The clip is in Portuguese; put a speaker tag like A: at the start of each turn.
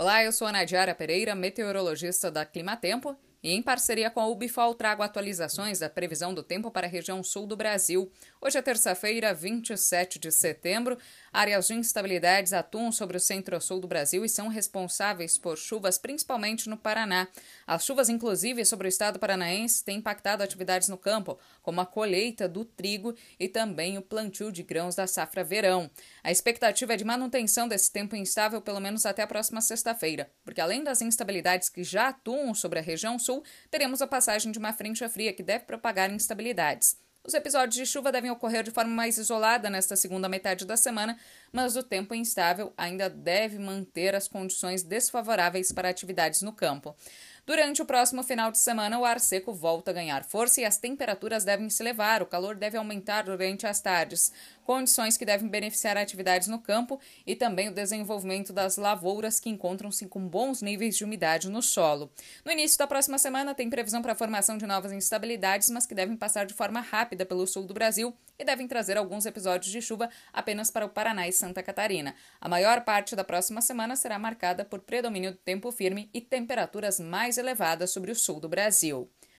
A: Olá, eu sou a Nadiara Pereira, meteorologista da Climatempo, e em parceria com a Ubifol trago atualizações da previsão do tempo para a região sul do Brasil. Hoje é terça-feira, 27 de setembro. Áreas de instabilidades atuam sobre o centro-sul do Brasil e são responsáveis por chuvas, principalmente no Paraná. As chuvas, inclusive, sobre o estado paranaense, têm impactado atividades no campo, como a colheita do trigo e também o plantio de grãos da safra verão. A expectativa é de manutenção desse tempo instável pelo menos até a próxima sexta-feira, porque além das instabilidades que já atuam sobre a região sul, teremos a passagem de uma frente fria que deve propagar instabilidades. Os episódios de chuva devem ocorrer de forma mais isolada nesta segunda metade da semana, mas o tempo instável ainda deve manter as condições desfavoráveis para atividades no campo. Durante o próximo final de semana, o ar seco volta a ganhar força e as temperaturas devem se elevar, o calor deve aumentar durante as tardes, condições que devem beneficiar atividades no campo e também o desenvolvimento das lavouras que encontram-se com bons níveis de umidade no solo. No início da próxima semana, tem previsão para a formação de novas instabilidades, mas que devem passar de forma rápida pelo sul do Brasil e devem trazer alguns episódios de chuva apenas para o Paraná e Santa Catarina. A maior parte da próxima semana será marcada por predomínio do tempo firme e temperaturas mais elevadas sobre o sul do Brasil.